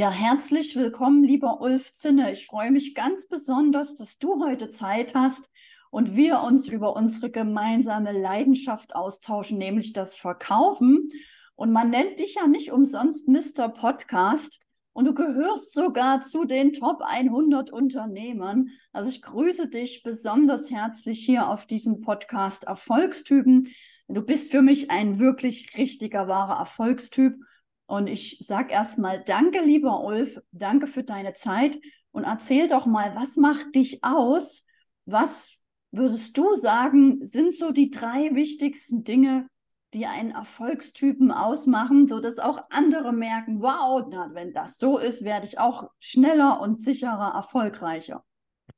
Ja, herzlich willkommen, lieber Ulf Zinne. Ich freue mich ganz besonders, dass du heute Zeit hast und wir uns über unsere gemeinsame Leidenschaft austauschen, nämlich das Verkaufen. Und man nennt dich ja nicht umsonst Mr. Podcast und du gehörst sogar zu den Top 100 Unternehmern. Also ich grüße dich besonders herzlich hier auf diesem Podcast Erfolgstypen. Du bist für mich ein wirklich richtiger, wahrer Erfolgstyp. Und ich sage erstmal Danke, lieber Ulf, danke für deine Zeit und erzähl doch mal, was macht dich aus? Was würdest du sagen, sind so die drei wichtigsten Dinge, die einen Erfolgstypen ausmachen, sodass auch andere merken, wow, na, wenn das so ist, werde ich auch schneller und sicherer erfolgreicher.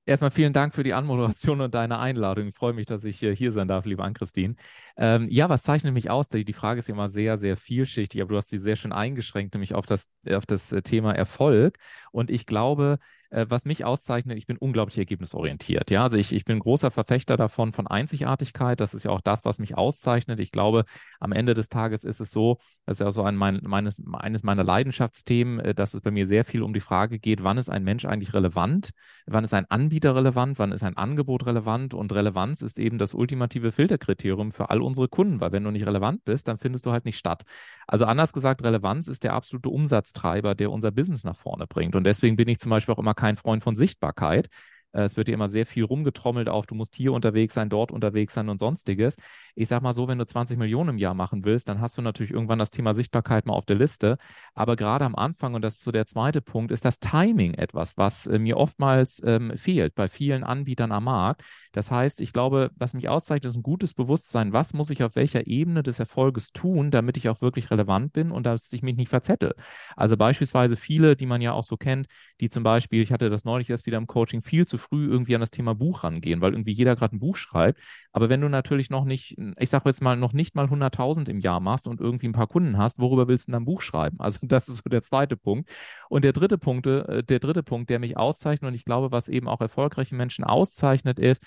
Erstmal vielen Dank für die Anmoderation und deine Einladung. Ich freue mich, dass ich hier sein darf, liebe Ann-Christine. Ähm, ja, was zeichnet mich aus? Die, Frage ist immer sehr, sehr vielschichtig, aber du hast sie sehr schön eingeschränkt, nämlich auf das, auf das äh, Thema Erfolg. Und ich glaube, äh, was mich auszeichnet, ich bin unglaublich ergebnisorientiert. Ja, also ich, ich bin großer Verfechter davon, von Einzigartigkeit. Das ist ja auch das, was mich auszeichnet. Ich glaube, am Ende des Tages ist es so, das ist ja so ein mein, meines, eines meiner Leidenschaftsthemen, äh, dass es bei mir sehr viel um die Frage geht, wann ist ein Mensch eigentlich relevant? Wann ist ein Anbieter relevant? Wann ist ein Angebot relevant? Und Relevanz ist eben das ultimative Filterkriterium für all unsere Kunden, weil wenn du nicht relevant bist, dann findest du halt nicht statt. Also anders gesagt, Relevanz ist der absolute Umsatztreiber, der unser Business nach vorne bringt. Und deswegen bin ich zum Beispiel auch immer kein Freund von Sichtbarkeit. Äh, es wird dir immer sehr viel rumgetrommelt auf, du musst hier unterwegs sein, dort unterwegs sein und sonstiges. Ich sag mal so, wenn du 20 Millionen im Jahr machen willst, dann hast du natürlich irgendwann das Thema Sichtbarkeit mal auf der Liste. Aber gerade am Anfang, und das ist so der zweite Punkt, ist das Timing etwas, was äh, mir oftmals ähm, fehlt bei vielen Anbietern am Markt. Das heißt, ich glaube, was mich auszeichnet, ist ein gutes Bewusstsein, was muss ich auf welcher Ebene des Erfolges tun, damit ich auch wirklich relevant bin und dass ich mich nicht verzettel. Also beispielsweise viele, die man ja auch so kennt, die zum Beispiel, ich hatte das neulich erst wieder im Coaching, viel zu früh irgendwie an das Thema Buch rangehen, weil irgendwie jeder gerade ein Buch schreibt. Aber wenn du natürlich noch nicht, ich sage jetzt mal, noch nicht mal 100.000 im Jahr machst und irgendwie ein paar Kunden hast, worüber willst du dann ein Buch schreiben? Also das ist so der zweite Punkt. Und der dritte Punkt, äh, der dritte Punkt, der mich auszeichnet und ich glaube, was eben auch erfolgreiche Menschen auszeichnet, ist,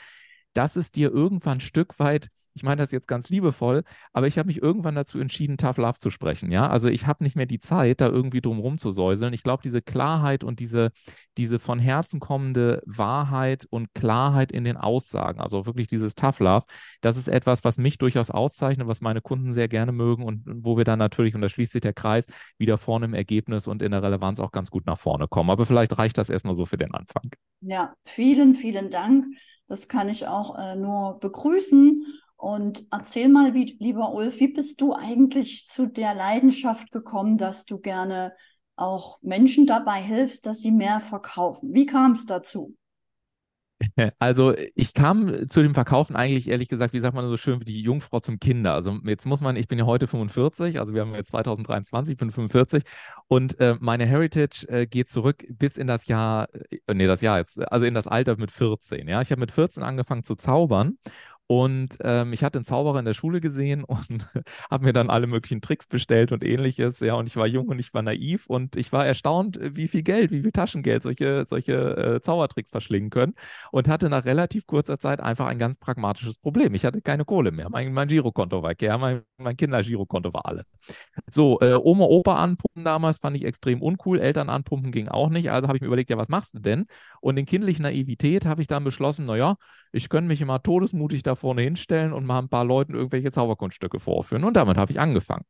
dass es dir irgendwann ein Stück weit ich meine das jetzt ganz liebevoll, aber ich habe mich irgendwann dazu entschieden, Tough Love zu sprechen. Ja, also ich habe nicht mehr die Zeit, da irgendwie drum rumzusäuseln. Ich glaube, diese Klarheit und diese, diese von Herzen kommende Wahrheit und Klarheit in den Aussagen, also wirklich dieses Tough Love, das ist etwas, was mich durchaus auszeichnet, was meine Kunden sehr gerne mögen und wo wir dann natürlich, und da schließt sich der Kreis, wieder vorne im Ergebnis und in der Relevanz auch ganz gut nach vorne kommen. Aber vielleicht reicht das erstmal so für den Anfang. Ja, vielen, vielen Dank. Das kann ich auch äh, nur begrüßen. Und erzähl mal, wie, lieber Ulf, wie bist du eigentlich zu der Leidenschaft gekommen, dass du gerne auch Menschen dabei hilfst, dass sie mehr verkaufen? Wie kam es dazu? Also ich kam zu dem Verkaufen eigentlich ehrlich gesagt, wie sagt man so schön, wie die Jungfrau zum Kinder. Also jetzt muss man, ich bin ja heute 45, also wir haben jetzt 2023, ich bin 45 und äh, meine Heritage äh, geht zurück bis in das Jahr, äh, nee, das Jahr jetzt, also in das Alter mit 14. Ja, ich habe mit 14 angefangen zu zaubern und ähm, ich hatte einen Zauberer in der Schule gesehen und habe mir dann alle möglichen Tricks bestellt und ähnliches. Ja, und ich war jung und ich war naiv und ich war erstaunt, wie viel Geld, wie viel Taschengeld solche, solche äh, Zaubertricks verschlingen können. Und hatte nach relativ kurzer Zeit einfach ein ganz pragmatisches Problem. Ich hatte keine Kohle mehr. Mein, mein Girokonto war ja, mein, mein Kindergirokonto war alle. So, äh, Oma, Opa anpumpen damals fand ich extrem uncool. Eltern anpumpen ging auch nicht. Also habe ich mir überlegt, ja, was machst du denn? Und in kindlicher Naivität habe ich dann beschlossen, naja, ich könnte mich immer todesmutig da vorne hinstellen und mal ein paar Leuten irgendwelche Zauberkunststücke vorführen. Und damit habe ich angefangen.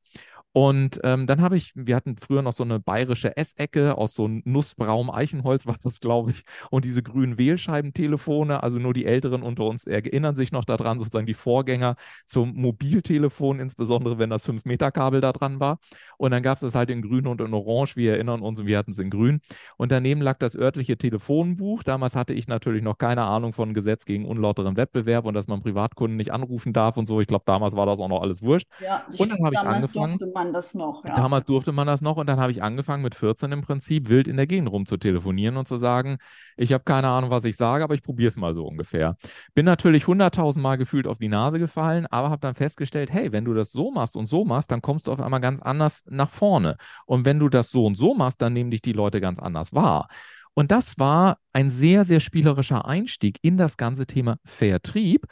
Und ähm, dann habe ich, wir hatten früher noch so eine bayerische Essecke aus so nussbraunem Eichenholz war das, glaube ich, und diese grünen Wählscheibentelefone, also nur die Älteren unter uns erinnern sich noch daran, sozusagen die Vorgänger zum Mobiltelefon, insbesondere wenn das 5-Meter-Kabel da dran war. Und dann gab es das halt in grün und in orange, wir erinnern uns, und wir hatten es in grün. Und daneben lag das örtliche Telefonbuch. Damals hatte ich natürlich noch keine Ahnung von Gesetz gegen unlauteren Wettbewerb und dass man Privatkunden nicht anrufen darf und so. Ich glaube, damals war das auch noch alles wurscht. Ja, und dann habe ich angefangen man das noch. Ja. Damals durfte man das noch und dann habe ich angefangen mit 14 im Prinzip wild in der Gegend rum zu telefonieren und zu sagen, ich habe keine Ahnung, was ich sage, aber ich probiere es mal so ungefähr. Bin natürlich hunderttausend Mal gefühlt auf die Nase gefallen, aber habe dann festgestellt, hey, wenn du das so machst und so machst, dann kommst du auf einmal ganz anders nach vorne. Und wenn du das so und so machst, dann nehmen dich die Leute ganz anders wahr. Und das war ein sehr, sehr spielerischer Einstieg in das ganze Thema Vertrieb,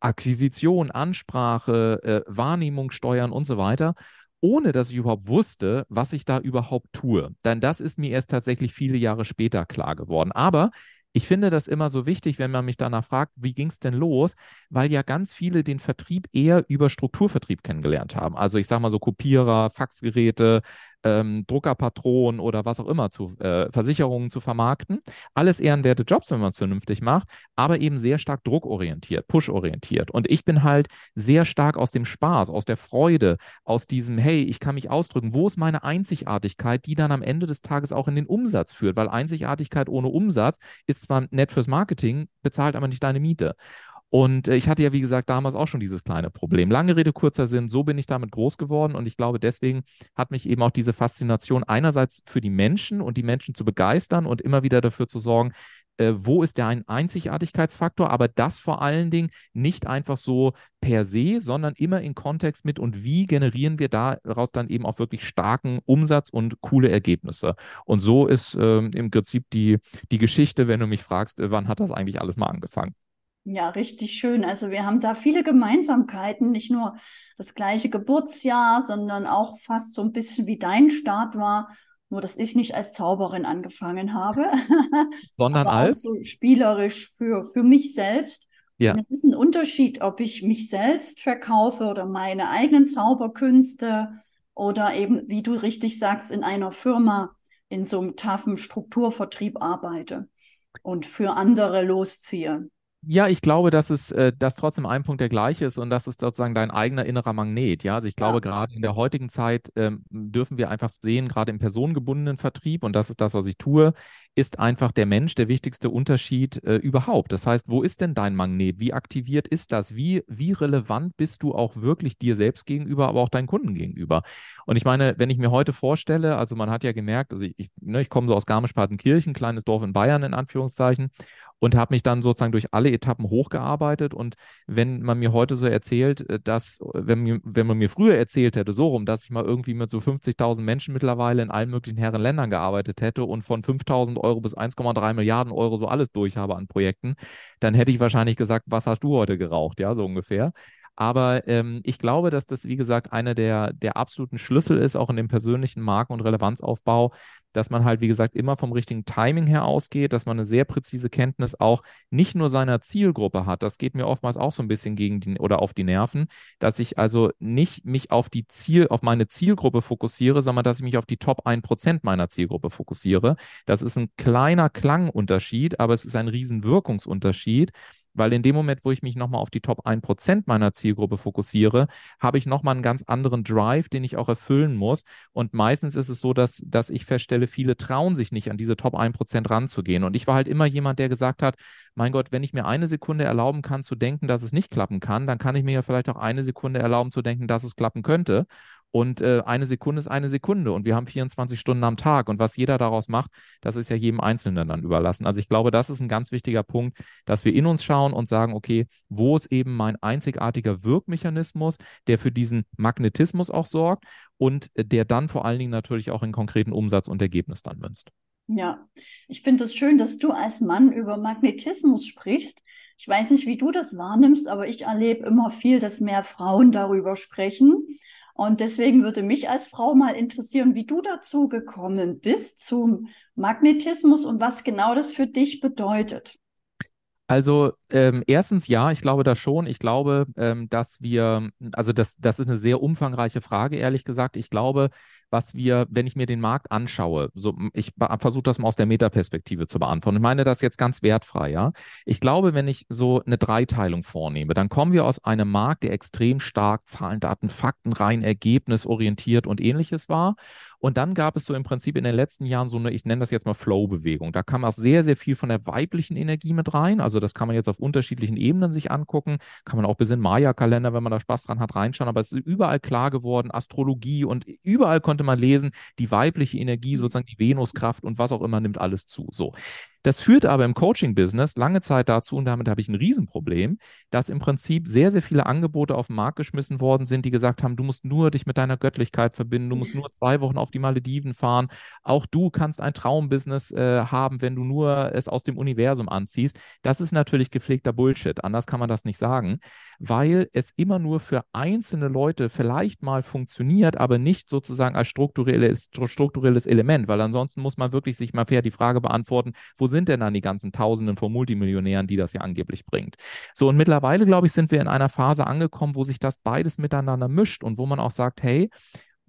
Akquisition, Ansprache, äh, Wahrnehmung steuern und so weiter. ohne dass ich überhaupt wusste, was ich da überhaupt tue. Denn das ist mir erst tatsächlich viele Jahre später klar geworden. Aber ich finde das immer so wichtig, wenn man mich danach fragt, wie ging es denn los? Weil ja ganz viele den Vertrieb eher über Strukturvertrieb kennengelernt haben. Also ich sage mal so Kopierer, Faxgeräte, ähm, Druckerpatronen oder was auch immer zu äh, Versicherungen zu vermarkten. Alles ehrenwerte Jobs, wenn man es vernünftig macht, aber eben sehr stark druckorientiert, pushorientiert. Und ich bin halt sehr stark aus dem Spaß, aus der Freude, aus diesem, hey, ich kann mich ausdrücken, wo ist meine Einzigartigkeit, die dann am Ende des Tages auch in den Umsatz führt, weil Einzigartigkeit ohne Umsatz ist zwar nett fürs Marketing, bezahlt aber nicht deine Miete. Und äh, ich hatte ja, wie gesagt, damals auch schon dieses kleine Problem. Lange Rede, kurzer Sinn, so bin ich damit groß geworden und ich glaube, deswegen hat mich eben auch diese Faszination einerseits für die Menschen und die Menschen zu begeistern und immer wieder dafür zu sorgen, äh, wo ist der ein Einzigartigkeitsfaktor, aber das vor allen Dingen nicht einfach so per se, sondern immer in Kontext mit und wie generieren wir daraus dann eben auch wirklich starken Umsatz und coole Ergebnisse. Und so ist äh, im Prinzip die, die Geschichte, wenn du mich fragst, äh, wann hat das eigentlich alles mal angefangen? Ja, richtig schön. Also wir haben da viele Gemeinsamkeiten, nicht nur das gleiche Geburtsjahr, sondern auch fast so ein bisschen wie dein Start war. Nur, dass ich nicht als Zauberin angefangen habe, sondern als so spielerisch für, für mich selbst. Ja. Es ist ein Unterschied, ob ich mich selbst verkaufe oder meine eigenen Zauberkünste oder eben, wie du richtig sagst, in einer Firma in so einem taffen Strukturvertrieb arbeite und für andere losziehe. Ja, ich glaube, dass es äh, dass trotzdem ein Punkt der gleiche ist und das ist sozusagen dein eigener innerer Magnet. Ja, also ich glaube, ja. gerade in der heutigen Zeit ähm, dürfen wir einfach sehen, gerade im personengebundenen Vertrieb, und das ist das, was ich tue, ist einfach der Mensch der wichtigste Unterschied äh, überhaupt. Das heißt, wo ist denn dein Magnet? Wie aktiviert ist das? Wie, wie relevant bist du auch wirklich dir selbst gegenüber, aber auch deinen Kunden gegenüber? Und ich meine, wenn ich mir heute vorstelle, also man hat ja gemerkt, also ich, ich, ne, ich komme so aus Garmisch-Partenkirchen, kleines Dorf in Bayern in Anführungszeichen, und habe mich dann sozusagen durch alle Etappen hochgearbeitet. Und wenn man mir heute so erzählt, äh, dass, wenn, mir, wenn man mir früher erzählt hätte, so rum, dass ich mal irgendwie mit so 50.000 Menschen mittlerweile in allen möglichen Herren Ländern gearbeitet hätte und von 5.000 Euro bis 1,3 Milliarden Euro so alles durch habe an Projekten, dann hätte ich wahrscheinlich gesagt, was hast du heute geraucht? Ja, so ungefähr. Aber ähm, ich glaube, dass das, wie gesagt, einer der, der absoluten Schlüssel ist, auch in dem persönlichen Marken- und Relevanzaufbau, dass man halt, wie gesagt, immer vom richtigen Timing her ausgeht, dass man eine sehr präzise Kenntnis auch nicht nur seiner Zielgruppe hat. Das geht mir oftmals auch so ein bisschen gegen die oder auf die Nerven, dass ich also nicht mich auf die Ziel, auf meine Zielgruppe fokussiere, sondern dass ich mich auf die Top 1% meiner Zielgruppe fokussiere. Das ist ein kleiner Klangunterschied, aber es ist ein Riesenwirkungsunterschied weil in dem Moment, wo ich mich nochmal auf die Top 1% meiner Zielgruppe fokussiere, habe ich nochmal einen ganz anderen Drive, den ich auch erfüllen muss. Und meistens ist es so, dass, dass ich feststelle, viele trauen sich nicht, an diese Top 1% ranzugehen. Und ich war halt immer jemand, der gesagt hat, mein Gott, wenn ich mir eine Sekunde erlauben kann zu denken, dass es nicht klappen kann, dann kann ich mir ja vielleicht auch eine Sekunde erlauben zu denken, dass es klappen könnte. Und äh, eine Sekunde ist eine Sekunde und wir haben 24 Stunden am Tag. Und was jeder daraus macht, das ist ja jedem Einzelnen dann überlassen. Also ich glaube, das ist ein ganz wichtiger Punkt, dass wir in uns schauen und sagen, okay, wo ist eben mein einzigartiger Wirkmechanismus, der für diesen Magnetismus auch sorgt und der dann vor allen Dingen natürlich auch in konkreten Umsatz und Ergebnis dann münzt. Ja, ich finde es das schön, dass du als Mann über Magnetismus sprichst. Ich weiß nicht, wie du das wahrnimmst, aber ich erlebe immer viel, dass mehr Frauen darüber sprechen. Und deswegen würde mich als Frau mal interessieren, wie du dazu gekommen bist zum Magnetismus und was genau das für dich bedeutet. Also ähm, erstens ja, ich glaube das schon. Ich glaube, ähm, dass wir, also das, das ist eine sehr umfangreiche Frage, ehrlich gesagt. Ich glaube, was wir, wenn ich mir den Markt anschaue, so ich versuche das mal aus der Metaperspektive zu beantworten. Ich meine das jetzt ganz wertfrei, ja. Ich glaube, wenn ich so eine Dreiteilung vornehme, dann kommen wir aus einem Markt, der extrem stark Zahlen, Daten, Fakten, rein ergebnisorientiert und ähnliches war. Und dann gab es so im Prinzip in den letzten Jahren so eine, ich nenne das jetzt mal Flow-Bewegung. Da kam auch sehr, sehr viel von der weiblichen Energie mit rein. Also das kann man jetzt auf unterschiedlichen Ebenen sich angucken. Kann man auch bis in Maya-Kalender, wenn man da Spaß dran hat, reinschauen. Aber es ist überall klar geworden, Astrologie und überall konnte man lesen, die weibliche Energie, mhm. sozusagen die Venuskraft und was auch immer nimmt alles zu. So. Das führt aber im Coaching-Business lange Zeit dazu, und damit habe ich ein Riesenproblem, dass im Prinzip sehr, sehr viele Angebote auf den Markt geschmissen worden sind, die gesagt haben, du musst nur dich mit deiner Göttlichkeit verbinden, du musst nur zwei Wochen auf die Malediven fahren, auch du kannst ein Traumbusiness äh, haben, wenn du nur es aus dem Universum anziehst. Das ist natürlich gepflegter Bullshit, anders kann man das nicht sagen, weil es immer nur für einzelne Leute vielleicht mal funktioniert, aber nicht sozusagen als strukturelles, strukturelles Element, weil ansonsten muss man wirklich sich mal fair die Frage beantworten, wo sind denn dann die ganzen Tausenden von Multimillionären, die das ja angeblich bringt? So, und mittlerweile, glaube ich, sind wir in einer Phase angekommen, wo sich das beides miteinander mischt und wo man auch sagt, hey,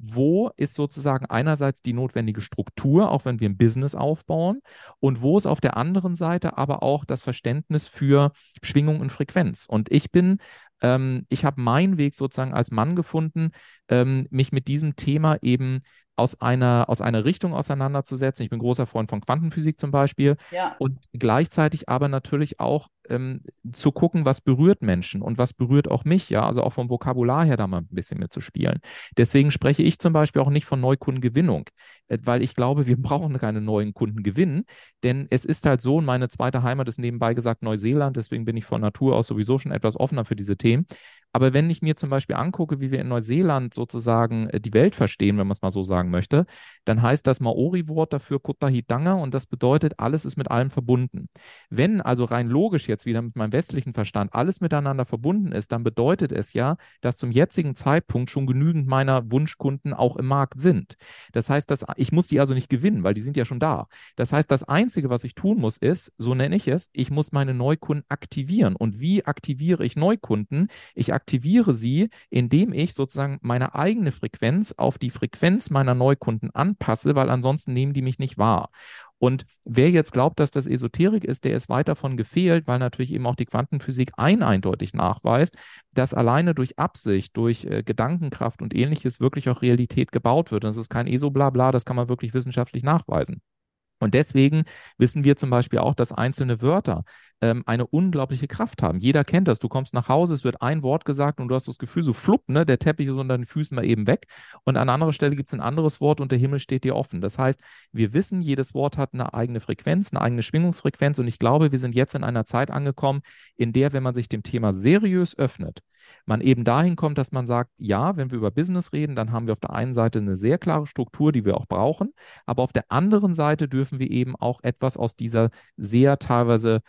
wo ist sozusagen einerseits die notwendige Struktur, auch wenn wir ein Business aufbauen, und wo ist auf der anderen Seite aber auch das Verständnis für Schwingung und Frequenz. Und ich bin, ähm, ich habe meinen Weg sozusagen als Mann gefunden, ähm, mich mit diesem Thema eben aus einer, aus einer Richtung auseinanderzusetzen. Ich bin großer Freund von Quantenphysik zum Beispiel. Ja. Und gleichzeitig aber natürlich auch ähm, zu gucken, was berührt Menschen und was berührt auch mich, ja, also auch vom Vokabular her da mal ein bisschen mitzuspielen. Deswegen spreche ich zum Beispiel auch nicht von Neukundengewinnung, äh, weil ich glaube, wir brauchen keine neuen Kunden gewinnen, denn es ist halt so, und meine zweite Heimat ist nebenbei gesagt Neuseeland, deswegen bin ich von Natur aus sowieso schon etwas offener für diese Themen. Aber wenn ich mir zum Beispiel angucke, wie wir in Neuseeland sozusagen äh, die Welt verstehen, wenn man es mal so sagen möchte, dann heißt das Maori-Wort dafür Kutahitanga und das bedeutet, alles ist mit allem verbunden. Wenn also rein logisch jetzt wieder mit meinem westlichen Verstand alles miteinander verbunden ist, dann bedeutet es ja, dass zum jetzigen Zeitpunkt schon genügend meiner Wunschkunden auch im Markt sind. Das heißt, dass ich muss die also nicht gewinnen, weil die sind ja schon da. Das heißt, das Einzige, was ich tun muss, ist, so nenne ich es, ich muss meine Neukunden aktivieren. Und wie aktiviere ich Neukunden? Ich aktiviere sie, indem ich sozusagen meine eigene Frequenz auf die Frequenz meiner Neukunden anpasse, weil ansonsten nehmen die mich nicht wahr. Und wer jetzt glaubt, dass das Esoterik ist, der ist weit davon gefehlt, weil natürlich eben auch die Quantenphysik ein eindeutig nachweist, dass alleine durch Absicht, durch äh, Gedankenkraft und ähnliches wirklich auch Realität gebaut wird. Und das ist kein ESO-Blabla, das kann man wirklich wissenschaftlich nachweisen. Und deswegen wissen wir zum Beispiel auch, dass einzelne Wörter ähm, eine unglaubliche Kraft haben. Jeder kennt das. Du kommst nach Hause, es wird ein Wort gesagt und du hast das Gefühl, so flupp, ne, der Teppich ist unter den Füßen mal eben weg. Und an anderer Stelle gibt es ein anderes Wort und der Himmel steht dir offen. Das heißt, wir wissen, jedes Wort hat eine eigene Frequenz, eine eigene Schwingungsfrequenz. Und ich glaube, wir sind jetzt in einer Zeit angekommen, in der, wenn man sich dem Thema seriös öffnet, man eben dahin kommt, dass man sagt, ja, wenn wir über Business reden, dann haben wir auf der einen Seite eine sehr klare Struktur, die wir auch brauchen, aber auf der anderen Seite dürfen wir eben auch etwas aus dieser sehr teilweise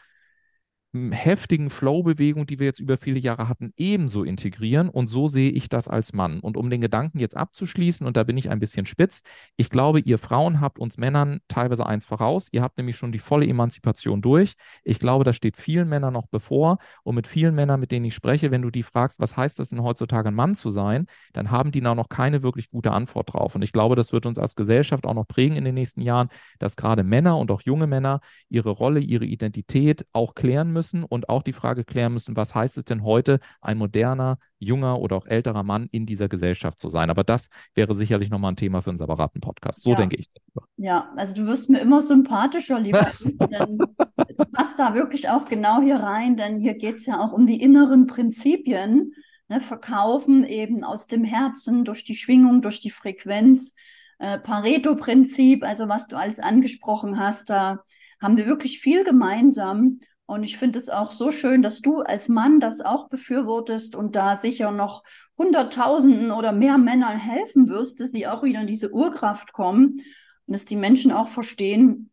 heftigen Flow-Bewegung, die wir jetzt über viele Jahre hatten, ebenso integrieren. Und so sehe ich das als Mann. Und um den Gedanken jetzt abzuschließen, und da bin ich ein bisschen spitz, ich glaube, ihr Frauen habt uns Männern teilweise eins voraus. Ihr habt nämlich schon die volle Emanzipation durch. Ich glaube, das steht vielen Männern noch bevor. Und mit vielen Männern, mit denen ich spreche, wenn du die fragst, was heißt das denn heutzutage, ein Mann zu sein, dann haben die da noch keine wirklich gute Antwort drauf. Und ich glaube, das wird uns als Gesellschaft auch noch prägen in den nächsten Jahren, dass gerade Männer und auch junge Männer ihre Rolle, ihre Identität auch klären müssen müssen und auch die Frage klären müssen, was heißt es denn heute, ein moderner, junger oder auch älterer Mann in dieser Gesellschaft zu sein. Aber das wäre sicherlich nochmal ein Thema für einen separaten Podcast. So ja. denke ich darüber. Ja, also du wirst mir immer sympathischer, lieber denn du passt da wirklich auch genau hier rein, denn hier geht es ja auch um die inneren Prinzipien. Ne, verkaufen eben aus dem Herzen, durch die Schwingung, durch die Frequenz. Äh, Pareto-Prinzip, also was du alles angesprochen hast, da haben wir wirklich viel gemeinsam. Und ich finde es auch so schön, dass du als Mann das auch befürwortest und da sicher noch Hunderttausenden oder mehr Männern helfen wirst, dass sie auch wieder in diese Urkraft kommen und dass die Menschen auch verstehen,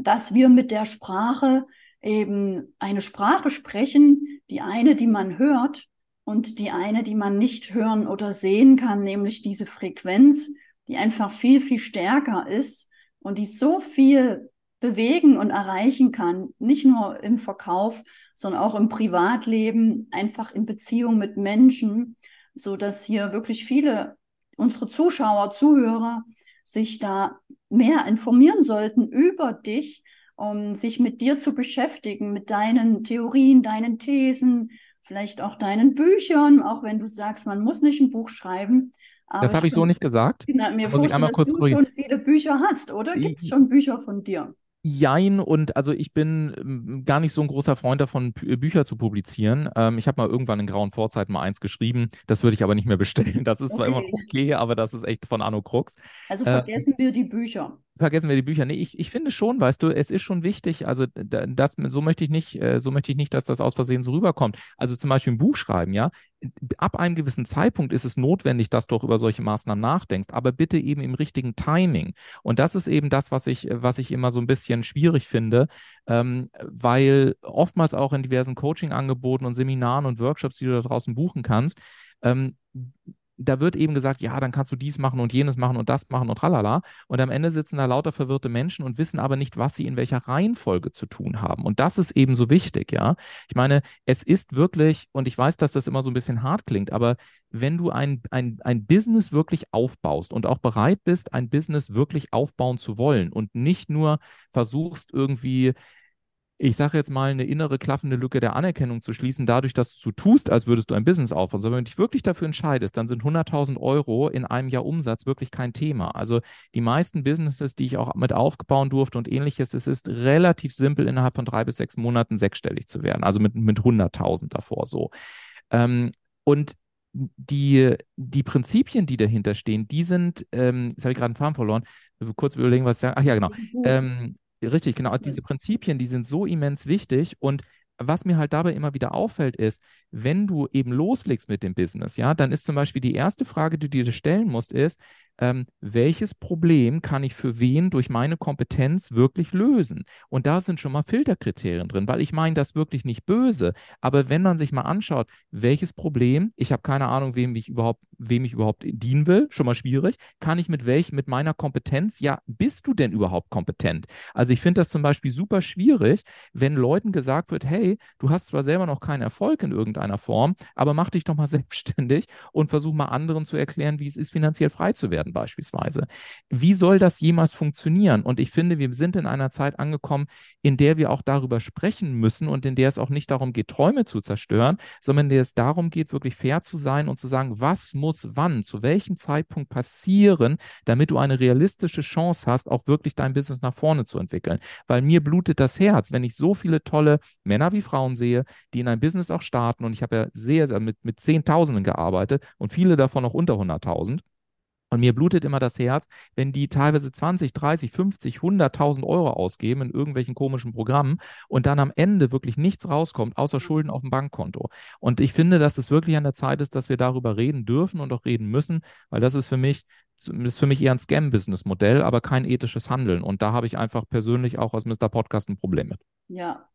dass wir mit der Sprache eben eine Sprache sprechen, die eine, die man hört und die eine, die man nicht hören oder sehen kann, nämlich diese Frequenz, die einfach viel, viel stärker ist und die so viel bewegen und erreichen kann, nicht nur im Verkauf, sondern auch im Privatleben, einfach in Beziehung mit Menschen, so dass hier wirklich viele unsere Zuschauer, Zuhörer sich da mehr informieren sollten über dich, um sich mit dir zu beschäftigen, mit deinen Theorien, deinen Thesen, vielleicht auch deinen Büchern, auch wenn du sagst, man muss nicht ein Buch schreiben. das habe ich so nicht gesagt. Na, mir vorstellen, dass du schon viele Bücher hast, oder? Gibt es schon Bücher von dir? Jein und also ich bin ähm, gar nicht so ein großer Freund davon, Bü Bücher zu publizieren. Ähm, ich habe mal irgendwann in grauen Vorzeiten mal eins geschrieben, das würde ich aber nicht mehr bestellen. Das ist okay. zwar immer noch okay, aber das ist echt von Anno Krux. Also äh, vergessen äh, wir die Bücher. Vergessen wir die Bücher. Nee, ich, ich finde schon, weißt du, es ist schon wichtig, also das, so möchte ich nicht, äh, so möchte ich nicht, dass das aus Versehen so rüberkommt. Also zum Beispiel ein Buch schreiben, ja. Ab einem gewissen Zeitpunkt ist es notwendig, dass du auch über solche Maßnahmen nachdenkst, aber bitte eben im richtigen Timing. Und das ist eben das, was ich, was ich immer so ein bisschen schwierig finde, ähm, weil oftmals auch in diversen Coaching-Angeboten und Seminaren und Workshops, die du da draußen buchen kannst, ähm, da wird eben gesagt, ja, dann kannst du dies machen und jenes machen und das machen und tralala. Und am Ende sitzen da lauter verwirrte Menschen und wissen aber nicht, was sie in welcher Reihenfolge zu tun haben. Und das ist eben so wichtig, ja. Ich meine, es ist wirklich, und ich weiß, dass das immer so ein bisschen hart klingt, aber wenn du ein, ein, ein Business wirklich aufbaust und auch bereit bist, ein Business wirklich aufbauen zu wollen und nicht nur versuchst, irgendwie ich sage jetzt mal, eine innere klaffende Lücke der Anerkennung zu schließen, dadurch, dass du so tust, als würdest du ein Business aufbauen. Sondern wenn du dich wirklich dafür entscheidest, dann sind 100.000 Euro in einem Jahr Umsatz wirklich kein Thema. Also die meisten Businesses, die ich auch mit aufbauen durfte und ähnliches, es ist relativ simpel, innerhalb von drei bis sechs Monaten sechsstellig zu werden. Also mit, mit 100.000 davor so. Ähm, und die, die Prinzipien, die dahinter stehen, die sind, ähm, jetzt habe ich gerade einen Faden verloren, kurz überlegen, was ich sage. Ach ja, genau. Ähm, Richtig, genau. Also diese Prinzipien, die sind so immens wichtig und was mir halt dabei immer wieder auffällt, ist, wenn du eben loslegst mit dem Business, ja, dann ist zum Beispiel die erste Frage, die du dir stellen musst, ist, ähm, welches Problem kann ich für wen durch meine Kompetenz wirklich lösen? Und da sind schon mal Filterkriterien drin, weil ich meine das wirklich nicht böse. Aber wenn man sich mal anschaut, welches Problem, ich habe keine Ahnung, wem ich überhaupt, wem ich überhaupt dienen will, schon mal schwierig, kann ich mit welch, mit meiner Kompetenz, ja, bist du denn überhaupt kompetent? Also ich finde das zum Beispiel super schwierig, wenn Leuten gesagt wird, hey, du hast zwar selber noch keinen Erfolg in irgendeiner Form, aber mach dich doch mal selbstständig und versuch mal anderen zu erklären, wie es ist, finanziell frei zu werden beispielsweise. Wie soll das jemals funktionieren? Und ich finde, wir sind in einer Zeit angekommen, in der wir auch darüber sprechen müssen und in der es auch nicht darum geht, Träume zu zerstören, sondern in der es darum geht, wirklich fair zu sein und zu sagen, was muss wann, zu welchem Zeitpunkt passieren, damit du eine realistische Chance hast, auch wirklich dein Business nach vorne zu entwickeln. Weil mir blutet das Herz, wenn ich so viele tolle Männer wie Frauen sehe, die in ein Business auch starten und ich habe ja sehr, sehr mit, mit Zehntausenden gearbeitet und viele davon auch unter 100.000 und mir blutet immer das Herz, wenn die teilweise 20, 30, 50, 100.000 Euro ausgeben in irgendwelchen komischen Programmen und dann am Ende wirklich nichts rauskommt, außer Schulden auf dem Bankkonto. Und ich finde, dass es wirklich an der Zeit ist, dass wir darüber reden dürfen und auch reden müssen, weil das ist für mich, ist für mich eher ein Scam-Business-Modell, aber kein ethisches Handeln. Und da habe ich einfach persönlich auch aus Mr. Podcast ein Problem mit. Ja,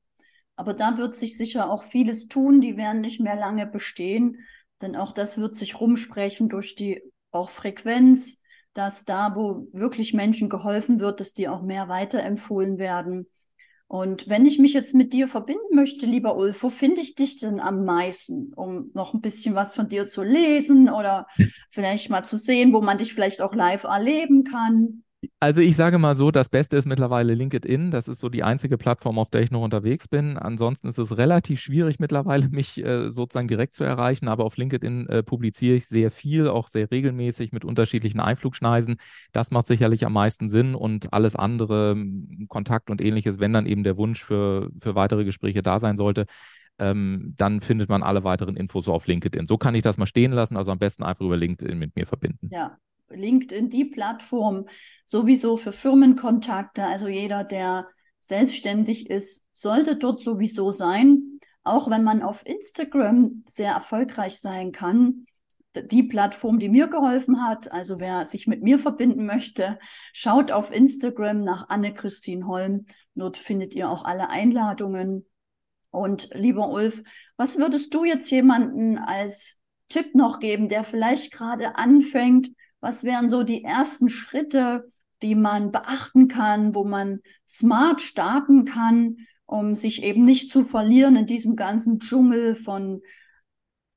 aber da wird sich sicher auch vieles tun. Die werden nicht mehr lange bestehen, denn auch das wird sich rumsprechen durch die auch Frequenz, dass da, wo wirklich Menschen geholfen wird, dass die auch mehr weiterempfohlen werden. Und wenn ich mich jetzt mit dir verbinden möchte, lieber Ulf, wo finde ich dich denn am meisten, um noch ein bisschen was von dir zu lesen oder vielleicht mal zu sehen, wo man dich vielleicht auch live erleben kann? Also ich sage mal so, das Beste ist mittlerweile LinkedIn. Das ist so die einzige Plattform, auf der ich noch unterwegs bin. Ansonsten ist es relativ schwierig mittlerweile, mich äh, sozusagen direkt zu erreichen. Aber auf LinkedIn äh, publiziere ich sehr viel, auch sehr regelmäßig mit unterschiedlichen Einflugschneisen. Das macht sicherlich am meisten Sinn und alles andere, Kontakt und ähnliches, wenn dann eben der Wunsch für, für weitere Gespräche da sein sollte, ähm, dann findet man alle weiteren Infos so auf LinkedIn. So kann ich das mal stehen lassen. Also am besten einfach über LinkedIn mit mir verbinden. Ja, LinkedIn die Plattform sowieso für Firmenkontakte. Also jeder, der selbstständig ist, sollte dort sowieso sein. Auch wenn man auf Instagram sehr erfolgreich sein kann. Die Plattform, die mir geholfen hat, also wer sich mit mir verbinden möchte, schaut auf Instagram nach Anne-Christine Holm. Dort findet ihr auch alle Einladungen. Und lieber Ulf, was würdest du jetzt jemanden als Tipp noch geben, der vielleicht gerade anfängt, was wären so die ersten Schritte, die man beachten kann, wo man smart starten kann, um sich eben nicht zu verlieren in diesem ganzen Dschungel von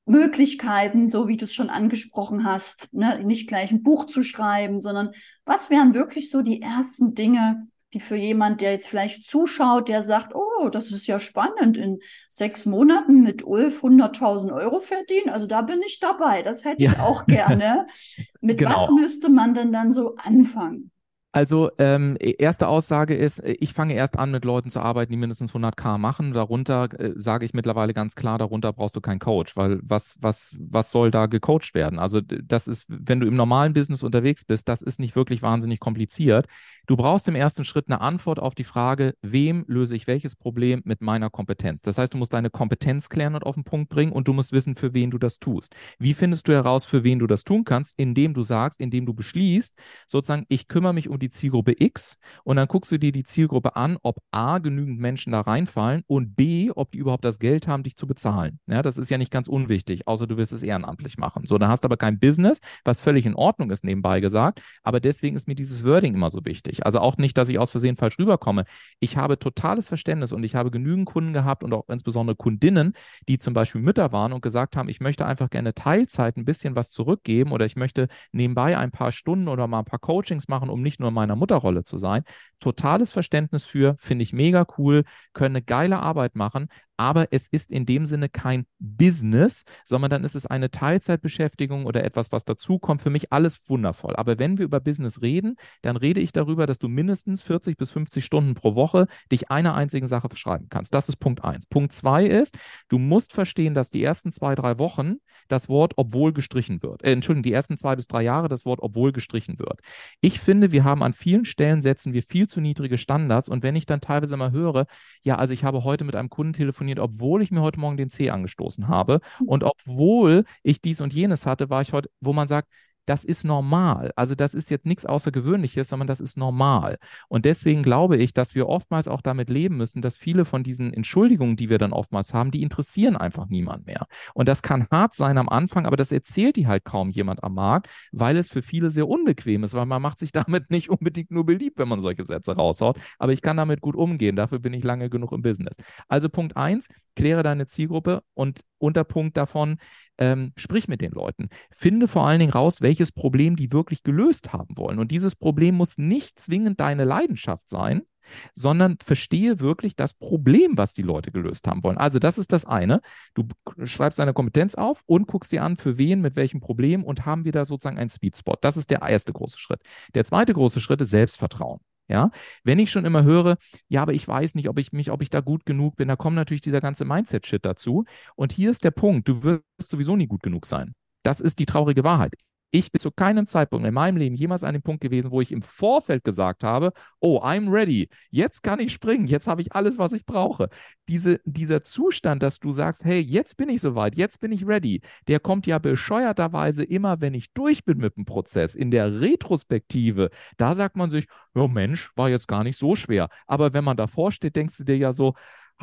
Möglichkeiten, so wie du es schon angesprochen hast, ne? nicht gleich ein Buch zu schreiben, sondern was wären wirklich so die ersten Dinge, die für jemand, der jetzt vielleicht zuschaut, der sagt, oh, das ist ja spannend, in sechs Monaten mit Ulf 100.000 Euro verdienen. Also da bin ich dabei. Das hätte ja. ich auch gerne. mit genau. was müsste man denn dann so anfangen? Also ähm, e, erste Aussage ist, äh, ich fange erst an mit Leuten zu arbeiten, die mindestens 100k machen. Darunter äh, sage ich mittlerweile ganz klar, darunter brauchst du keinen Coach, weil was, was, was soll da gecoacht werden? Also das ist, wenn du im normalen Business unterwegs bist, das ist nicht wirklich wahnsinnig kompliziert. Du brauchst im ersten Schritt eine Antwort auf die Frage, wem löse ich welches Problem mit meiner Kompetenz? Das heißt, du musst deine Kompetenz klären und auf den Punkt bringen und du musst wissen, für wen du das tust. Wie findest du heraus, für wen du das tun kannst? Indem du sagst, indem du beschließt, sozusagen, ich kümmere mich um die Zielgruppe X und dann guckst du dir die Zielgruppe an, ob A, genügend Menschen da reinfallen und B, ob die überhaupt das Geld haben, dich zu bezahlen. Ja, das ist ja nicht ganz unwichtig, außer du wirst es ehrenamtlich machen. So, dann hast du aber kein Business, was völlig in Ordnung ist, nebenbei gesagt. Aber deswegen ist mir dieses Wording immer so wichtig. Also auch nicht, dass ich aus Versehen falsch rüberkomme. Ich habe totales Verständnis und ich habe genügend Kunden gehabt und auch insbesondere Kundinnen, die zum Beispiel Mütter waren und gesagt haben, ich möchte einfach gerne Teilzeit ein bisschen was zurückgeben oder ich möchte nebenbei ein paar Stunden oder mal ein paar Coachings machen, um nicht nur in meiner Mutterrolle zu sein. Totales Verständnis für, finde ich mega cool, können eine geile Arbeit machen, aber es ist in dem Sinne kein Business, sondern dann ist es eine Teilzeitbeschäftigung oder etwas, was dazukommt. Für mich alles wundervoll. Aber wenn wir über Business reden, dann rede ich darüber, dass du mindestens 40 bis 50 Stunden pro Woche dich einer einzigen Sache verschreiben kannst. Das ist Punkt eins. Punkt zwei ist, du musst verstehen, dass die ersten zwei, drei Wochen das Wort obwohl gestrichen wird. Äh, Entschuldigung, die ersten zwei bis drei Jahre das Wort obwohl gestrichen wird. Ich finde, wir haben an vielen Stellen setzen wir viel zu niedrige Standards und wenn ich dann teilweise mal höre, ja, also ich habe heute mit einem Kunden telefoniert, obwohl ich mir heute Morgen den C angestoßen habe. Mhm. Und obwohl ich dies und jenes hatte, war ich heute, wo man sagt, das ist normal. Also das ist jetzt nichts Außergewöhnliches, sondern das ist normal. Und deswegen glaube ich, dass wir oftmals auch damit leben müssen, dass viele von diesen Entschuldigungen, die wir dann oftmals haben, die interessieren einfach niemand mehr. Und das kann hart sein am Anfang, aber das erzählt die halt kaum jemand am Markt, weil es für viele sehr unbequem ist, weil man macht sich damit nicht unbedingt nur beliebt, wenn man solche Sätze raushaut. Aber ich kann damit gut umgehen. Dafür bin ich lange genug im Business. Also Punkt eins, kläre deine Zielgruppe und Unterpunkt davon, ähm, sprich mit den Leuten. Finde vor allen Dingen raus, welches Problem die wirklich gelöst haben wollen. Und dieses Problem muss nicht zwingend deine Leidenschaft sein, sondern verstehe wirklich das Problem, was die Leute gelöst haben wollen. Also das ist das eine. Du schreibst deine Kompetenz auf und guckst dir an, für wen, mit welchem Problem und haben wir da sozusagen einen Sweet Spot. Das ist der erste große Schritt. Der zweite große Schritt ist Selbstvertrauen. Ja, wenn ich schon immer höre, ja, aber ich weiß nicht, ob ich mich, ob ich da gut genug bin, da kommt natürlich dieser ganze Mindset-Shit dazu. Und hier ist der Punkt, du wirst sowieso nie gut genug sein. Das ist die traurige Wahrheit. Ich bin zu keinem Zeitpunkt in meinem Leben jemals an dem Punkt gewesen, wo ich im Vorfeld gesagt habe, oh, I'm ready. Jetzt kann ich springen. Jetzt habe ich alles, was ich brauche. Diese, dieser Zustand, dass du sagst, hey, jetzt bin ich soweit, jetzt bin ich ready, der kommt ja bescheuerterweise immer, wenn ich durch bin mit dem Prozess. In der Retrospektive, da sagt man sich, oh Mensch, war jetzt gar nicht so schwer. Aber wenn man davor steht, denkst du dir ja so,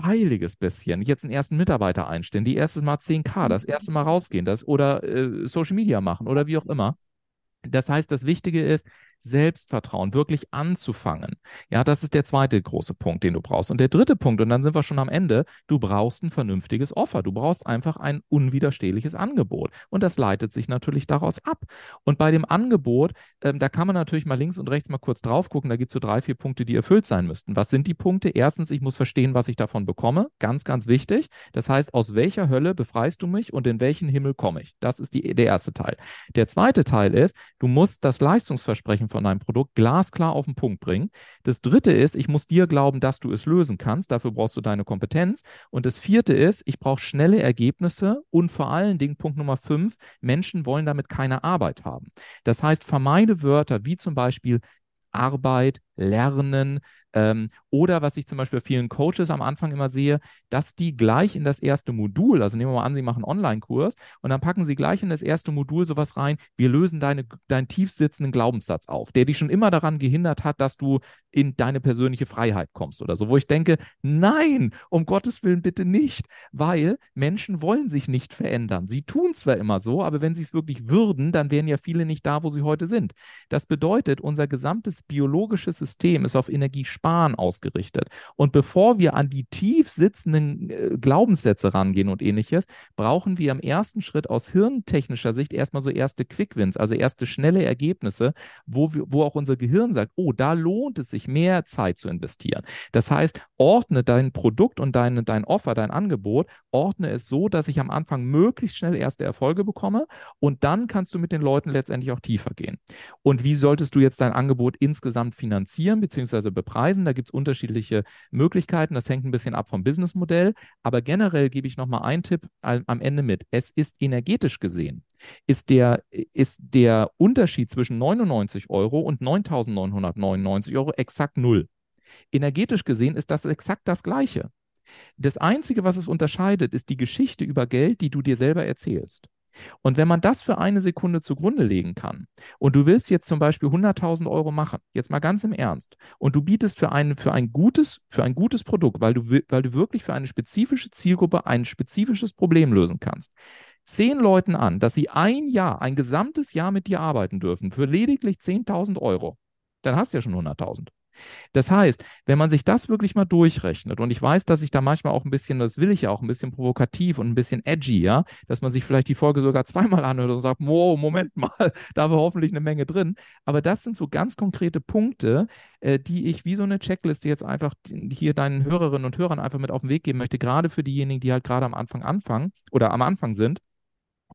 heiliges bisschen. Jetzt einen ersten Mitarbeiter einstellen, die erste Mal 10k, das erste Mal rausgehen, das oder äh, Social Media machen oder wie auch immer. Das heißt, das Wichtige ist, Selbstvertrauen, wirklich anzufangen. Ja, das ist der zweite große Punkt, den du brauchst. Und der dritte Punkt, und dann sind wir schon am Ende, du brauchst ein vernünftiges Offer. Du brauchst einfach ein unwiderstehliches Angebot. Und das leitet sich natürlich daraus ab. Und bei dem Angebot, ähm, da kann man natürlich mal links und rechts mal kurz drauf gucken. Da gibt es so drei, vier Punkte, die erfüllt sein müssten. Was sind die Punkte? Erstens, ich muss verstehen, was ich davon bekomme. Ganz, ganz wichtig. Das heißt, aus welcher Hölle befreist du mich und in welchen Himmel komme ich? Das ist die, der erste Teil. Der zweite Teil ist, du musst das Leistungsversprechen von deinem Produkt glasklar auf den Punkt bringen. Das dritte ist, ich muss dir glauben, dass du es lösen kannst. Dafür brauchst du deine Kompetenz. Und das vierte ist, ich brauche schnelle Ergebnisse und vor allen Dingen Punkt Nummer fünf, Menschen wollen damit keine Arbeit haben. Das heißt, vermeide Wörter wie zum Beispiel Arbeit, Lernen, ähm, oder was ich zum Beispiel bei vielen Coaches am Anfang immer sehe, dass die gleich in das erste Modul, also nehmen wir mal an, sie machen einen Online-Kurs und dann packen sie gleich in das erste Modul sowas rein, wir lösen deine, deinen tiefsitzenden Glaubenssatz auf, der dich schon immer daran gehindert hat, dass du in deine persönliche Freiheit kommst oder so, wo ich denke, nein, um Gottes Willen bitte nicht, weil Menschen wollen sich nicht verändern. Sie tun zwar immer so, aber wenn sie es wirklich würden, dann wären ja viele nicht da, wo sie heute sind. Das bedeutet, unser gesamtes biologisches System ist auf Energiesparen ausgerichtet. Und bevor wir an die tief sitzenden äh, Glaubenssätze rangehen und ähnliches, brauchen wir im ersten Schritt aus hirntechnischer Sicht erstmal so erste Quickwins, also erste schnelle Ergebnisse, wo, wir, wo auch unser Gehirn sagt, oh, da lohnt es sich mehr Zeit zu investieren. Das heißt, ordne dein Produkt und dein, dein Offer, dein Angebot, ordne es so, dass ich am Anfang möglichst schnell erste Erfolge bekomme und dann kannst du mit den Leuten letztendlich auch tiefer gehen. Und wie solltest du jetzt dein Angebot insgesamt finanzieren? bzw. bepreisen. Da gibt es unterschiedliche Möglichkeiten. Das hängt ein bisschen ab vom Businessmodell. Aber generell gebe ich nochmal einen Tipp am Ende mit. Es ist energetisch gesehen, ist der, ist der Unterschied zwischen 99 Euro und 9.999 Euro exakt null. Energetisch gesehen ist das exakt das Gleiche. Das Einzige, was es unterscheidet, ist die Geschichte über Geld, die du dir selber erzählst. Und wenn man das für eine Sekunde zugrunde legen kann und du willst jetzt zum Beispiel 100.000 Euro machen, jetzt mal ganz im Ernst, und du bietest für ein, für ein, gutes, für ein gutes Produkt, weil du, weil du wirklich für eine spezifische Zielgruppe ein spezifisches Problem lösen kannst, zehn Leuten an, dass sie ein Jahr, ein gesamtes Jahr mit dir arbeiten dürfen für lediglich 10.000 Euro, dann hast du ja schon 100.000. Das heißt, wenn man sich das wirklich mal durchrechnet, und ich weiß, dass ich da manchmal auch ein bisschen, das will ich ja auch ein bisschen provokativ und ein bisschen edgy, ja, dass man sich vielleicht die Folge sogar zweimal anhört und sagt, wow, Moment mal, da war hoffentlich eine Menge drin. Aber das sind so ganz konkrete Punkte, äh, die ich wie so eine Checkliste jetzt einfach hier deinen Hörerinnen und Hörern einfach mit auf den Weg geben möchte, gerade für diejenigen, die halt gerade am Anfang anfangen oder am Anfang sind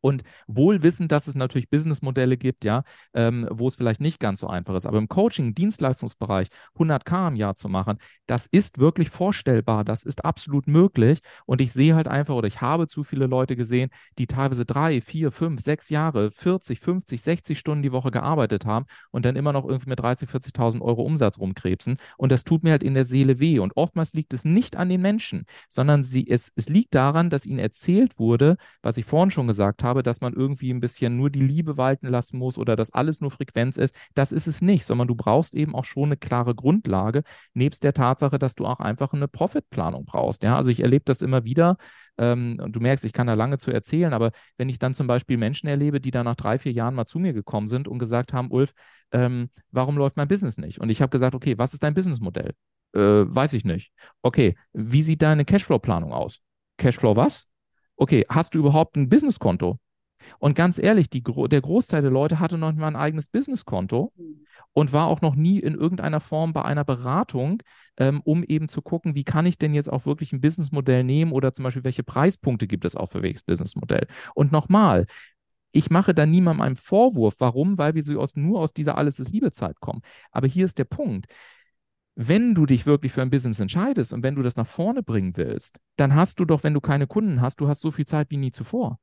und wohl wissend, dass es natürlich Businessmodelle gibt, ja, ähm, wo es vielleicht nicht ganz so einfach ist. Aber im Coaching, Dienstleistungsbereich 100k im Jahr zu machen, das ist wirklich vorstellbar. Das ist absolut möglich. Und ich sehe halt einfach oder ich habe zu viele Leute gesehen, die teilweise drei, vier, fünf, sechs Jahre, 40, 50, 60 Stunden die Woche gearbeitet haben und dann immer noch irgendwie mit 30, 40.000 Euro Umsatz rumkrebsen. Und das tut mir halt in der Seele weh. Und oftmals liegt es nicht an den Menschen, sondern sie, es, es liegt daran, dass ihnen erzählt wurde, was ich vorhin schon gesagt habe, habe, dass man irgendwie ein bisschen nur die Liebe walten lassen muss oder dass alles nur Frequenz ist. Das ist es nicht, sondern du brauchst eben auch schon eine klare Grundlage, nebst der Tatsache, dass du auch einfach eine Profitplanung brauchst. Ja, also ich erlebe das immer wieder. Ähm, und du merkst, ich kann da lange zu erzählen, aber wenn ich dann zum Beispiel Menschen erlebe, die da nach drei, vier Jahren mal zu mir gekommen sind und gesagt haben, Ulf, ähm, warum läuft mein Business nicht? Und ich habe gesagt, okay, was ist dein Businessmodell? Äh, weiß ich nicht. Okay, wie sieht deine Cashflow-Planung aus? Cashflow was? Okay, hast du überhaupt ein Businesskonto? Und ganz ehrlich, die, der Großteil der Leute hatte noch nicht mal ein eigenes Businesskonto mhm. und war auch noch nie in irgendeiner Form bei einer Beratung, ähm, um eben zu gucken, wie kann ich denn jetzt auch wirklich ein Businessmodell nehmen oder zum Beispiel, welche Preispunkte gibt es auch für welches Businessmodell. Und nochmal, ich mache da niemandem einen Vorwurf. Warum? Weil wir so aus, nur aus dieser Alles ist Liebezeit kommen. Aber hier ist der Punkt wenn du dich wirklich für ein Business entscheidest und wenn du das nach vorne bringen willst, dann hast du doch, wenn du keine Kunden hast, du hast so viel Zeit wie nie zuvor.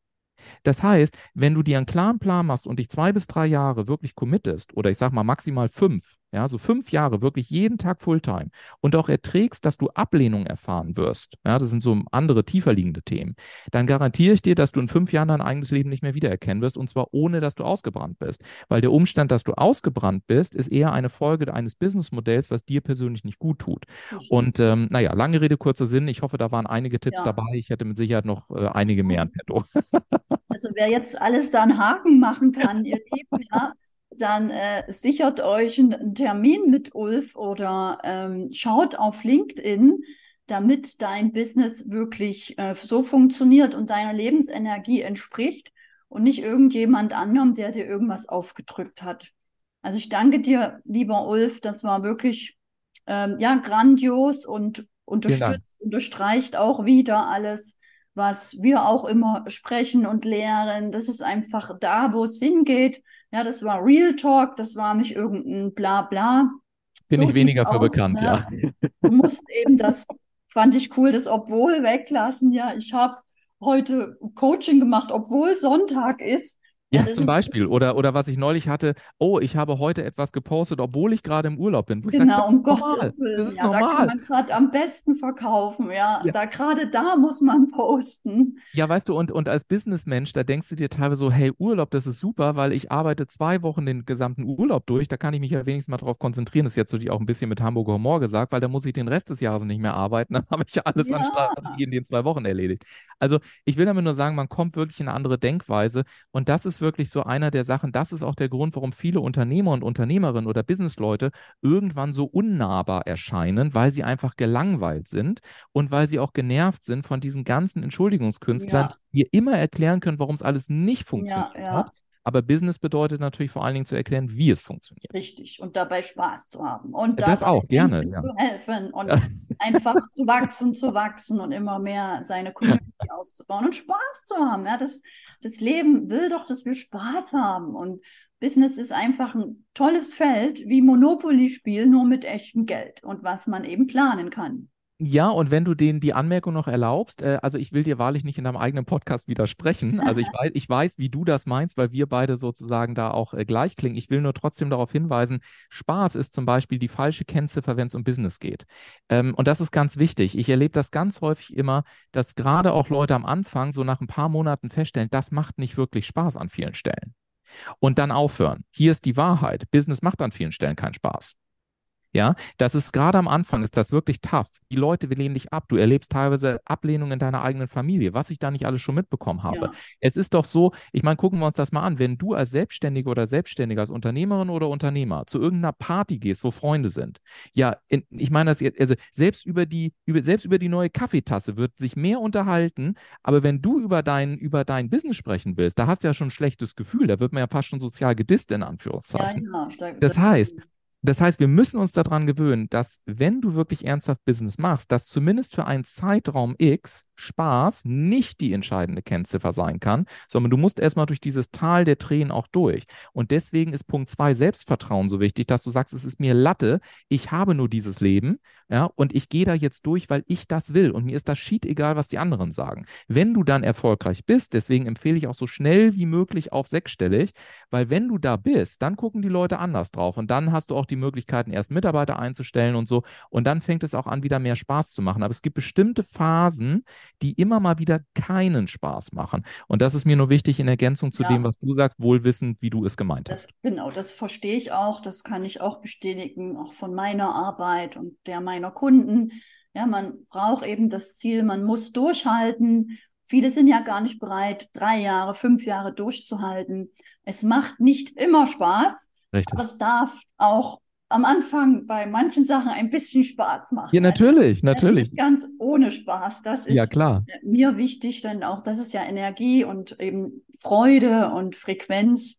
Das heißt, wenn du dir einen klaren Plan machst und dich zwei bis drei Jahre wirklich committest, oder ich sag mal maximal fünf, ja, so fünf Jahre wirklich jeden Tag Fulltime und auch erträgst, dass du Ablehnung erfahren wirst, ja, das sind so andere tiefer liegende Themen, dann garantiere ich dir, dass du in fünf Jahren dein eigenes Leben nicht mehr wiedererkennen wirst und zwar ohne, dass du ausgebrannt bist. Weil der Umstand, dass du ausgebrannt bist, ist eher eine Folge eines Businessmodells, was dir persönlich nicht gut tut. Und ähm, naja, lange Rede, kurzer Sinn. Ich hoffe, da waren einige Tipps ja. dabei. Ich hätte mit Sicherheit noch äh, einige mehr an petto. Also wer jetzt alles da einen Haken machen kann, ihr Lieben, ja, dann äh, sichert euch einen Termin mit Ulf oder ähm, schaut auf LinkedIn, damit dein Business wirklich äh, so funktioniert und deiner Lebensenergie entspricht und nicht irgendjemand anderem, der dir irgendwas aufgedrückt hat. Also ich danke dir, lieber Ulf, das war wirklich ähm, ja grandios und unterstützt, unterstreicht auch wieder alles, was wir auch immer sprechen und lehren. Das ist einfach da, wo es hingeht. Ja, das war Real Talk, das war nicht irgendein Blabla. Bin so ich weniger für bekannt, ne? ja. Du musst eben das, fand ich cool, das obwohl weglassen. Ja, ich habe heute Coaching gemacht, obwohl Sonntag ist. Ja, ja zum Beispiel. Oder, oder was ich neulich hatte, oh, ich habe heute etwas gepostet, obwohl ich gerade im Urlaub bin. genau, sag, um Gottes Willen. Das ist ja, normal. da kann man gerade am besten verkaufen. Ja, ja. da gerade da muss man posten. Ja, weißt du, und, und als Businessmensch, da denkst du dir teilweise so, hey, Urlaub, das ist super, weil ich arbeite zwei Wochen den gesamten Urlaub durch. Da kann ich mich ja wenigstens mal drauf konzentrieren. Das ist jetzt so die auch ein bisschen mit Hamburger Humor gesagt, weil da muss ich den Rest des Jahres nicht mehr arbeiten. Dann habe ich ja alles ja. an Strategie in den zwei Wochen erledigt. Also ich will damit nur sagen, man kommt wirklich in eine andere Denkweise. Und das ist wirklich so einer der Sachen, das ist auch der Grund, warum viele Unternehmer und Unternehmerinnen oder Businessleute irgendwann so unnahbar erscheinen, weil sie einfach gelangweilt sind und weil sie auch genervt sind von diesen ganzen Entschuldigungskünstlern, ja. die immer erklären können, warum es alles nicht funktioniert ja, ja. hat. Aber Business bedeutet natürlich vor allen Dingen zu erklären, wie es funktioniert. Richtig. Und dabei Spaß zu haben. Und das auch, gerne. Ja. Zu helfen und ja. einfach zu wachsen, zu wachsen und immer mehr seine Community aufzubauen und Spaß zu haben. Ja, das, das Leben will doch, dass wir Spaß haben. Und, Business ist einfach ein tolles Feld wie Monopoly-Spiel, nur mit echtem Geld und was man eben planen kann. Ja, und wenn du denen die Anmerkung noch erlaubst, äh, also ich will dir wahrlich nicht in deinem eigenen Podcast widersprechen. Also ich weiß, ich weiß, wie du das meinst, weil wir beide sozusagen da auch äh, gleich klingen. Ich will nur trotzdem darauf hinweisen, Spaß ist zum Beispiel die falsche Kennziffer, wenn es um Business geht. Ähm, und das ist ganz wichtig. Ich erlebe das ganz häufig immer, dass gerade auch Leute am Anfang so nach ein paar Monaten feststellen, das macht nicht wirklich Spaß an vielen Stellen. Und dann aufhören. Hier ist die Wahrheit. Business macht an vielen Stellen keinen Spaß. Ja, das ist gerade am Anfang, ist das wirklich tough. Die Leute lehnen dich ab. Du erlebst teilweise Ablehnung in deiner eigenen Familie, was ich da nicht alles schon mitbekommen habe. Ja. Es ist doch so, ich meine, gucken wir uns das mal an. Wenn du als Selbstständiger oder Selbstständiger, als Unternehmerin oder Unternehmer zu irgendeiner Party gehst, wo Freunde sind, ja, in, ich meine das jetzt, also selbst über die, über, selbst über die neue Kaffeetasse wird sich mehr unterhalten, aber wenn du über dein, über dein Business sprechen willst, da hast du ja schon ein schlechtes Gefühl, da wird man ja fast schon sozial gedisst, in Anführungszeichen. Ja, ja. Das heißt, das heißt, wir müssen uns daran gewöhnen, dass wenn du wirklich ernsthaft Business machst, dass zumindest für einen Zeitraum X Spaß nicht die entscheidende Kennziffer sein kann, sondern du musst erstmal durch dieses Tal der Tränen auch durch. Und deswegen ist Punkt zwei Selbstvertrauen so wichtig, dass du sagst, es ist mir Latte, ich habe nur dieses Leben, ja, und ich gehe da jetzt durch, weil ich das will. Und mir ist das Schied egal, was die anderen sagen. Wenn du dann erfolgreich bist, deswegen empfehle ich auch so schnell wie möglich auf sechsstellig, weil wenn du da bist, dann gucken die Leute anders drauf und dann hast du auch die Möglichkeiten, erst Mitarbeiter einzustellen und so. Und dann fängt es auch an, wieder mehr Spaß zu machen. Aber es gibt bestimmte Phasen, die immer mal wieder keinen Spaß machen. Und das ist mir nur wichtig in Ergänzung zu ja. dem, was du sagst, wohlwissend, wie du es gemeint das, hast. Genau, das verstehe ich auch. Das kann ich auch bestätigen, auch von meiner Arbeit und der meiner Kunden. Ja, man braucht eben das Ziel, man muss durchhalten. Viele sind ja gar nicht bereit, drei Jahre, fünf Jahre durchzuhalten. Es macht nicht immer Spaß, Richtig. aber es darf auch am Anfang bei manchen Sachen ein bisschen Spaß machen. Ja, natürlich, also, natürlich. ganz ohne Spaß. Das ist ja, klar. mir wichtig, denn auch das ist ja Energie und eben Freude und Frequenz.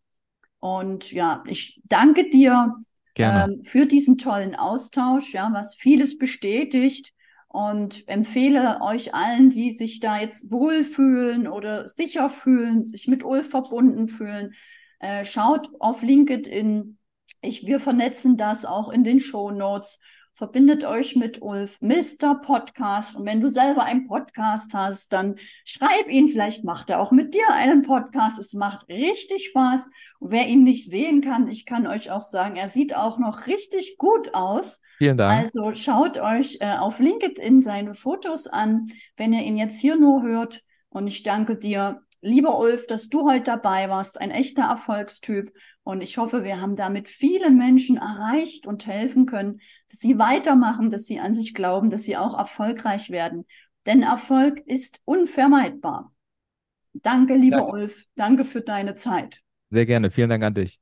Und ja, ich danke dir ähm, für diesen tollen Austausch, ja, was vieles bestätigt und empfehle euch allen, die sich da jetzt wohlfühlen oder sicher fühlen, sich mit Ulf verbunden fühlen, äh, schaut auf LinkedIn ich, wir vernetzen das auch in den Show Notes. Verbindet euch mit Ulf, Mr. Podcast. Und wenn du selber einen Podcast hast, dann schreib ihn. Vielleicht macht er auch mit dir einen Podcast. Es macht richtig Spaß. Und wer ihn nicht sehen kann, ich kann euch auch sagen, er sieht auch noch richtig gut aus. Vielen Dank. Also schaut euch äh, auf LinkedIn seine Fotos an, wenn ihr ihn jetzt hier nur hört. Und ich danke dir Lieber Ulf, dass du heute dabei warst, ein echter Erfolgstyp. Und ich hoffe, wir haben damit viele Menschen erreicht und helfen können, dass sie weitermachen, dass sie an sich glauben, dass sie auch erfolgreich werden. Denn Erfolg ist unvermeidbar. Danke, lieber Danke. Ulf. Danke für deine Zeit. Sehr gerne. Vielen Dank an dich.